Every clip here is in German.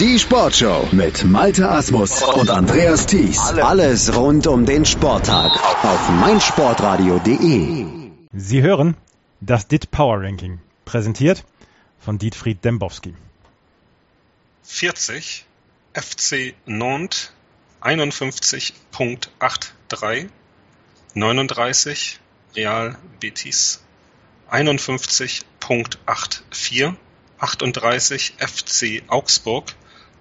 Die Sportshow mit Malte Asmus und Andreas Thies. Alles rund um den Sporttag auf meinsportradio.de. Sie hören das DIT Power Ranking, präsentiert von Dietfried Dembowski. 40 FC Nantes 51.83 39 Real Betis 51.84 38 FC Augsburg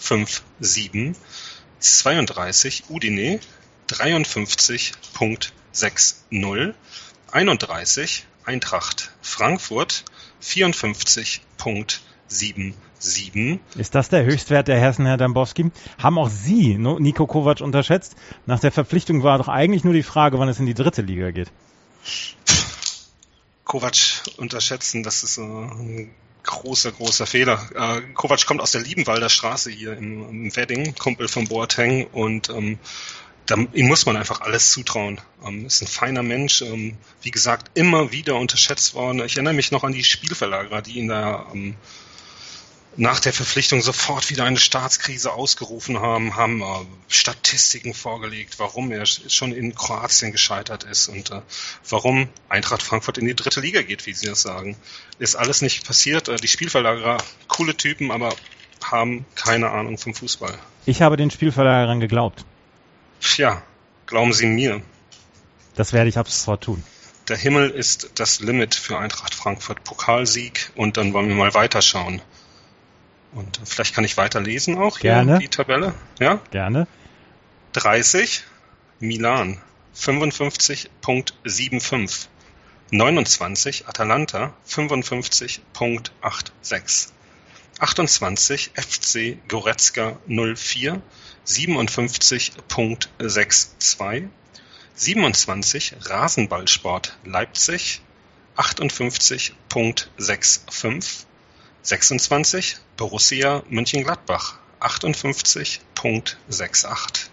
53.57 32 Udine 53.60 31 Eintracht Frankfurt 54.77 Ist das der Höchstwert der Hessen, Herr Dambowski? Haben auch Sie Nico Kovac unterschätzt? Nach der Verpflichtung war doch eigentlich nur die Frage, wann es in die dritte Liga geht. Kovac unterschätzen, das ist ein großer, großer Fehler. Äh, Kovac kommt aus der Liebenwalder Straße hier im, im Wedding, Kumpel von Boateng und ähm, da, ihm muss man einfach alles zutrauen. Ähm, ist ein feiner Mensch, ähm, wie gesagt, immer wieder unterschätzt worden. Ich erinnere mich noch an die Spielverlagerer, die ihn da ähm, nach der Verpflichtung sofort wieder eine Staatskrise ausgerufen haben, haben äh, Statistiken vorgelegt, warum er schon in Kroatien gescheitert ist und äh, warum Eintracht Frankfurt in die dritte Liga geht, wie sie das sagen. Ist alles nicht passiert. Äh, die Spielverlagerer, coole Typen, aber haben keine Ahnung vom Fußball. Ich habe den Spielverlagerern geglaubt. Ja, glauben Sie mir. Das werde ich ab sofort tun. Der Himmel ist das Limit für Eintracht Frankfurt. Pokalsieg und dann wollen wir mal weiterschauen. Und vielleicht kann ich weiterlesen auch Gerne. die Tabelle. Ja? Gerne. 30 Milan 55.75 29 Atalanta 55.86 28 FC Goretzka 04 57.62 27 Rasenballsport Leipzig 58.65 26 Borussia Mönchengladbach 58.68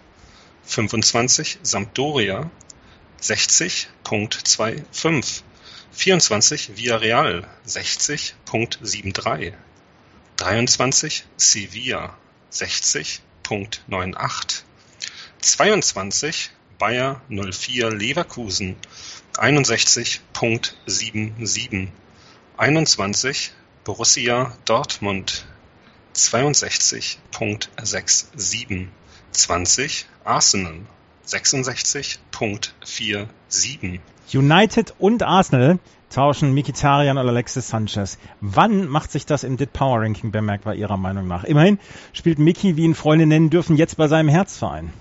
25 Sampdoria 60.25 24 Villarreal 60.73 23 Sevilla 60.98 22 Bayer 04 Leverkusen 61.77 21 Borussia Dortmund 62.67 20 Arsenal 66.47 United und Arsenal tauschen Mikitarian und Alexis Sanchez. Wann macht sich das im DIT Power Ranking bemerkbar Ihrer Meinung nach? Immerhin spielt Miki, wie ihn Freunde nennen dürfen, jetzt bei seinem Herzverein.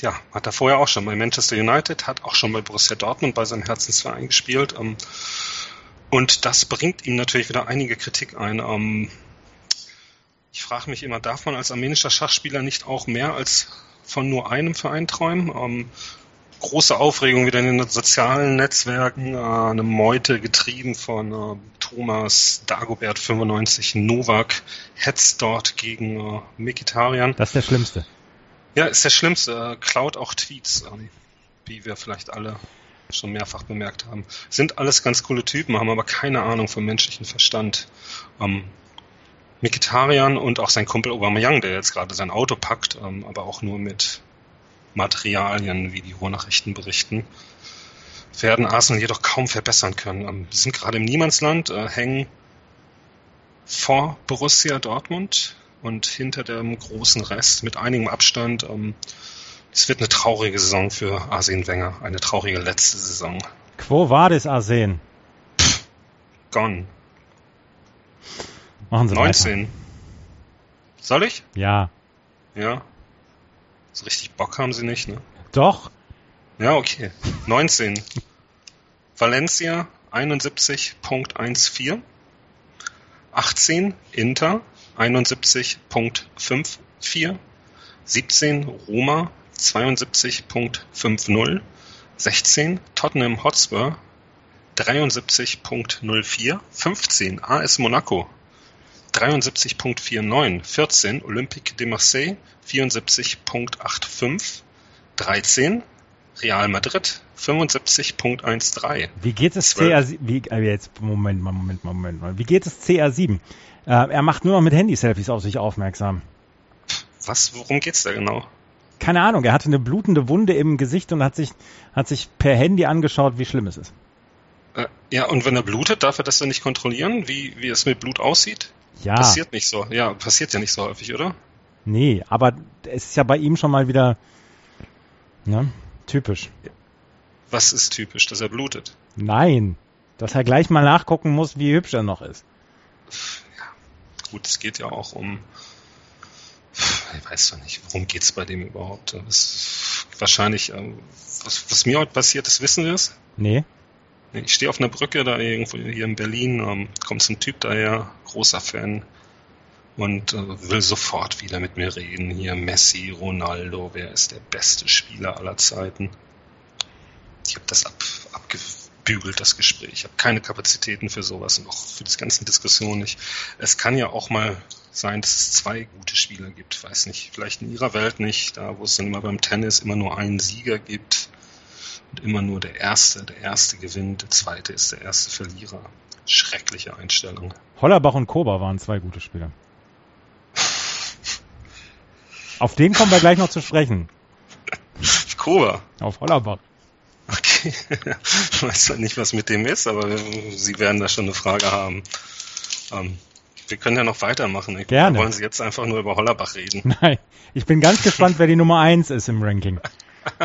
Ja, hat er vorher auch schon bei Manchester United, hat auch schon bei Borussia Dortmund bei seinem Herzensverein gespielt. Ähm, und das bringt ihm natürlich wieder einige Kritik ein. Ähm, ich frage mich immer, darf man als armenischer Schachspieler nicht auch mehr als von nur einem Verein träumen? Ähm, große Aufregung wieder in den sozialen Netzwerken, äh, eine Meute getrieben von äh, Thomas Dagobert 95 Novak, hetzt dort gegen äh, Mikitarian. Das ist der Schlimmste. Ja, ist der Schlimmste. Äh, klaut auch Tweets, ähm, wie wir vielleicht alle schon mehrfach bemerkt haben. Sind alles ganz coole Typen, haben aber keine Ahnung vom menschlichen Verstand. Ähm, Mikitarian und auch sein Kumpel Aubameyang, der jetzt gerade sein Auto packt, ähm, aber auch nur mit Materialien, wie die Ruhrnachrichten berichten, werden Arsenal jedoch kaum verbessern können. Ähm, sie sind gerade im Niemandsland, äh, hängen vor Borussia Dortmund und hinter dem großen Rest mit einigem Abstand. Ähm, es wird eine traurige Saison für Arsene Wenger, eine traurige letzte Saison. Quo vadis Arsene? Gone. Machen Sie 19. Weiter. Soll ich? Ja. Ja. So richtig Bock haben sie nicht, ne? Doch. Ja, okay. 19. Valencia 71.14. 18 Inter 71.54, 17 Roma 72.50, 16 Tottenham Hotspur 73.04, 15 AS Monaco 73.49, 14 Olympique de Marseille 74.85, 13 Real Madrid 75.13. Wie geht es CR7? Wie, äh, jetzt Moment mal, Moment mal, Moment mal. Wie geht es CR7? Äh, er macht nur noch mit Handy-Selfies auf sich aufmerksam. Was? Worum geht's da genau? Keine Ahnung. Er hatte eine blutende Wunde im Gesicht und hat sich hat sich per Handy angeschaut, wie schlimm es ist. Äh, ja, und wenn er blutet, darf er das dann nicht kontrollieren, wie wie es mit Blut aussieht? Ja. Passiert nicht so. Ja, passiert ja nicht so häufig, oder? Nee, aber es ist ja bei ihm schon mal wieder ne, typisch. Was ist typisch, dass er blutet? Nein, dass er gleich mal nachgucken muss, wie hübsch er noch ist. Ja, gut, es geht ja auch um. Ich weiß doch nicht, worum geht's bei dem überhaupt? Das wahrscheinlich, ähm, was, was mir heute passiert ist, wissen wir es? Nee. Ich stehe auf einer Brücke da irgendwo hier in Berlin, ähm, kommt so ein Typ daher, großer Fan, und äh, will sofort wieder mit mir reden. Hier Messi, Ronaldo, wer ist der beste Spieler aller Zeiten? Ich habe das ab, abgebügelt, das Gespräch. Ich habe keine Kapazitäten für sowas und auch für die ganzen Diskussionen nicht. Es kann ja auch mal sein, dass es zwei gute Spieler gibt. Weiß nicht, vielleicht in ihrer Welt nicht, da wo es dann immer beim Tennis immer nur einen Sieger gibt und immer nur der Erste, der Erste gewinnt, der Zweite ist der erste Verlierer. Schreckliche Einstellung. Hollerbach und Kober waren zwei gute Spieler. Auf den kommen wir gleich noch zu sprechen. Kober. Auf Hollerbach. Okay. Ich weiß zwar nicht, was mit dem ist, aber Sie werden da schon eine Frage haben. Ähm, wir können ja noch weitermachen. Ich Gerne. Wollen Sie jetzt einfach nur über Hollerbach reden? Nein, ich bin ganz gespannt, wer die Nummer eins ist im Ranking.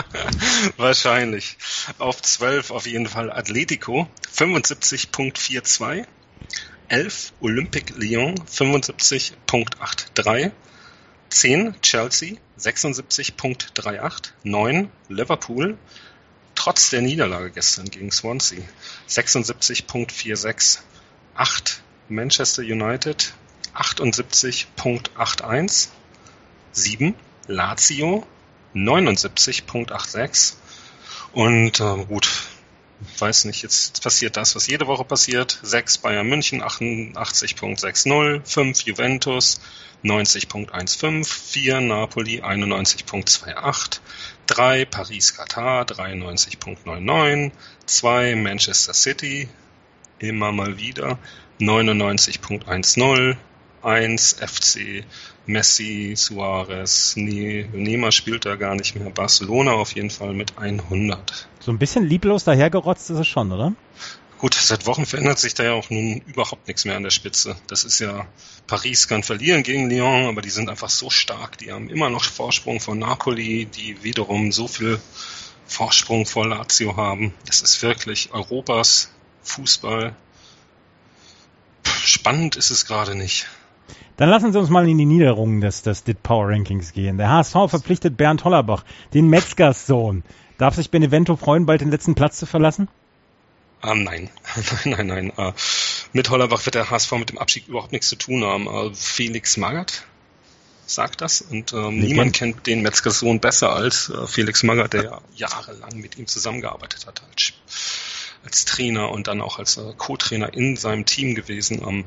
Wahrscheinlich. Auf 12 auf jeden Fall Atletico, 75.42. 11 Olympique Lyon, 75.83. 10 Chelsea, 76.38. 9 Liverpool, trotz der Niederlage gestern gegen Swansea, 76.46. 8 Manchester United, 78.81. 7 Lazio, 79.86. Und äh, gut, weiß nicht, jetzt passiert das, was jede Woche passiert. 6 Bayern München, 88.60, 5 Juventus, 90.15, 4 Napoli, 91.28, 3 Paris Katar, 93.99, 2 Manchester City, immer mal wieder, 99.10, 1 FC Messi, Suarez, nee, Neymar spielt da gar nicht mehr. Barcelona auf jeden Fall mit 100. So ein bisschen lieblos dahergerotzt ist es schon, oder? Gut, seit Wochen verändert sich da ja auch nun überhaupt nichts mehr an der Spitze. Das ist ja, Paris kann verlieren gegen Lyon, aber die sind einfach so stark. Die haben immer noch Vorsprung von Napoli, die wiederum so viel Vorsprung vor Lazio haben. Das ist wirklich Europas Fußball. Spannend ist es gerade nicht. Dann lassen Sie uns mal in die Niederungen des, des DIT Power Rankings gehen. Der HSV verpflichtet Bernd Hollerbach, den Metzgers Sohn. Darf sich Benevento freuen, bald den letzten Platz zu verlassen? Ah, nein, nein, nein, nein. Uh, mit Hollerbach wird der HSV mit dem Abstieg überhaupt nichts zu tun haben. Uh, Felix Magath sagt das und ähm, niemand kennt den Metzgers Sohn besser als äh, Felix Magath, der ja jahrelang mit ihm zusammengearbeitet hat als, als Trainer und dann auch als äh, Co-Trainer in seinem Team gewesen. Ähm,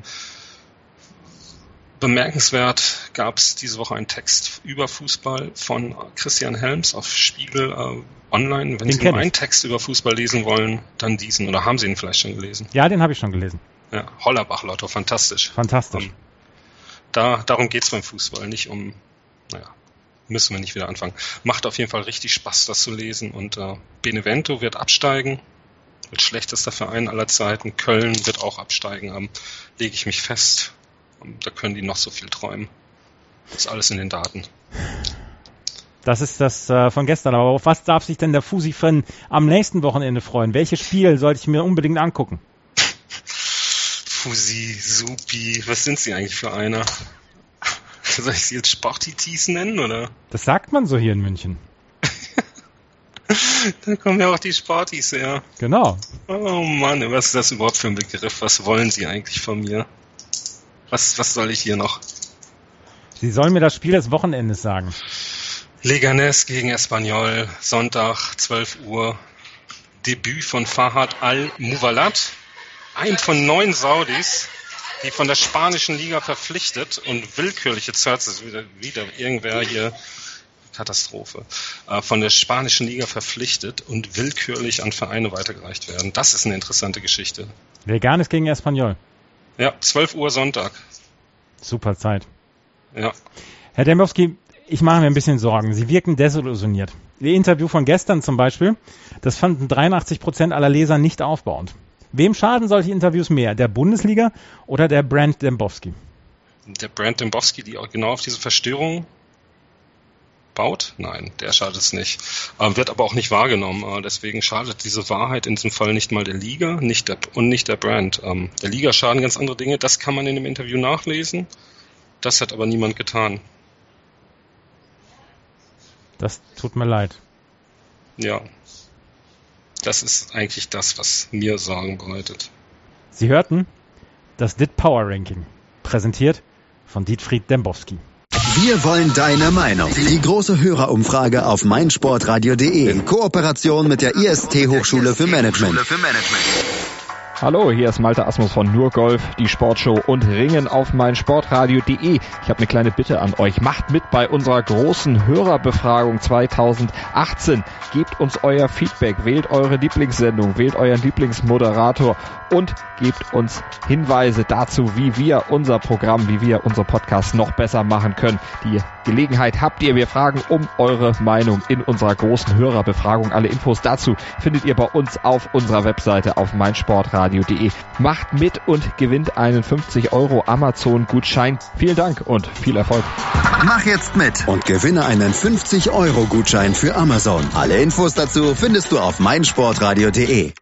Bemerkenswert gab es diese Woche einen Text über Fußball von Christian Helms auf Spiegel äh, Online. Wenn Den Sie nur ich. einen Text über Fußball lesen wollen, dann diesen. Oder haben Sie ihn vielleicht schon gelesen? Ja, den habe ich schon gelesen. Ja, Hollerbach Lotto, fantastisch. Fantastisch. Ähm, da, darum geht's beim Fußball, nicht um, naja, müssen wir nicht wieder anfangen. Macht auf jeden Fall richtig Spaß, das zu lesen. Und äh, Benevento wird absteigen. Wird schlechtester Verein aller Zeiten. Köln wird auch absteigen. Ähm, lege ich mich fest. Und da können die noch so viel träumen. ist alles in den Daten. Das ist das äh, von gestern. Aber auf was darf sich denn der Fusi-Fan am nächsten Wochenende freuen? Welches Spiel sollte ich mir unbedingt angucken? Fusi, Supi, was sind sie eigentlich für einer? Soll ich sie jetzt Sportitis nennen, oder? Das sagt man so hier in München. Da kommen ja auch die Sportis her. Genau. Oh Mann, was ist das überhaupt für ein Begriff? Was wollen Sie eigentlich von mir? Was, was soll ich hier noch? Sie sollen mir das Spiel des Wochenendes sagen. Leganes gegen Espanyol, Sonntag, 12 Uhr. Debüt von Fahad Al-Muwalat, ein von neun Saudis, die von der spanischen Liga verpflichtet und willkürlich, jetzt hört es wieder, wieder irgendwer hier, Katastrophe, äh, von der spanischen Liga verpflichtet und willkürlich an Vereine weitergereicht werden. Das ist eine interessante Geschichte. Leganes gegen Espanyol. Ja, 12 Uhr Sonntag. Super Zeit. Ja. Herr Dembowski, ich mache mir ein bisschen Sorgen. Sie wirken desillusioniert. Ihr Interview von gestern zum Beispiel, das fanden 83 Prozent aller Leser nicht aufbauend. Wem schaden solche Interviews mehr? Der Bundesliga oder der Brand Dembowski? Der Brand Dembowski, die auch genau auf diese Verstörung baut? Nein, der schadet es nicht. Ähm, wird aber auch nicht wahrgenommen. Äh, deswegen schadet diese Wahrheit in diesem Fall nicht mal der Liga nicht der, und nicht der Brand. Ähm, der Liga schaden ganz andere Dinge. Das kann man in dem Interview nachlesen. Das hat aber niemand getan. Das tut mir leid. Ja. Das ist eigentlich das, was mir Sorgen bereitet. Sie hörten das DIT Power Ranking, präsentiert von Dietfried Dembowski. Wir wollen deine Meinung. Die große Hörerumfrage auf meinsportradio.de in Kooperation mit der IST Hochschule für Management. Hallo, hier ist Malte Asmus von Nur Golf, die Sportshow und Ringen auf meinsportradio.de. Ich habe eine kleine Bitte an euch. Macht mit bei unserer großen Hörerbefragung 2018. Gebt uns euer Feedback, wählt eure Lieblingssendung, wählt euren Lieblingsmoderator und gebt uns Hinweise dazu, wie wir unser Programm, wie wir unser Podcast noch besser machen können. Die Gelegenheit habt ihr. Wir fragen um eure Meinung in unserer großen Hörerbefragung. Alle Infos dazu findet ihr bei uns auf unserer Webseite auf meinsportradio.de. Macht mit und gewinnt einen 50 Euro Amazon Gutschein. Vielen Dank und viel Erfolg. Mach jetzt mit und gewinne einen 50 Euro Gutschein für Amazon. Alle Infos dazu findest du auf meinsportradio.de.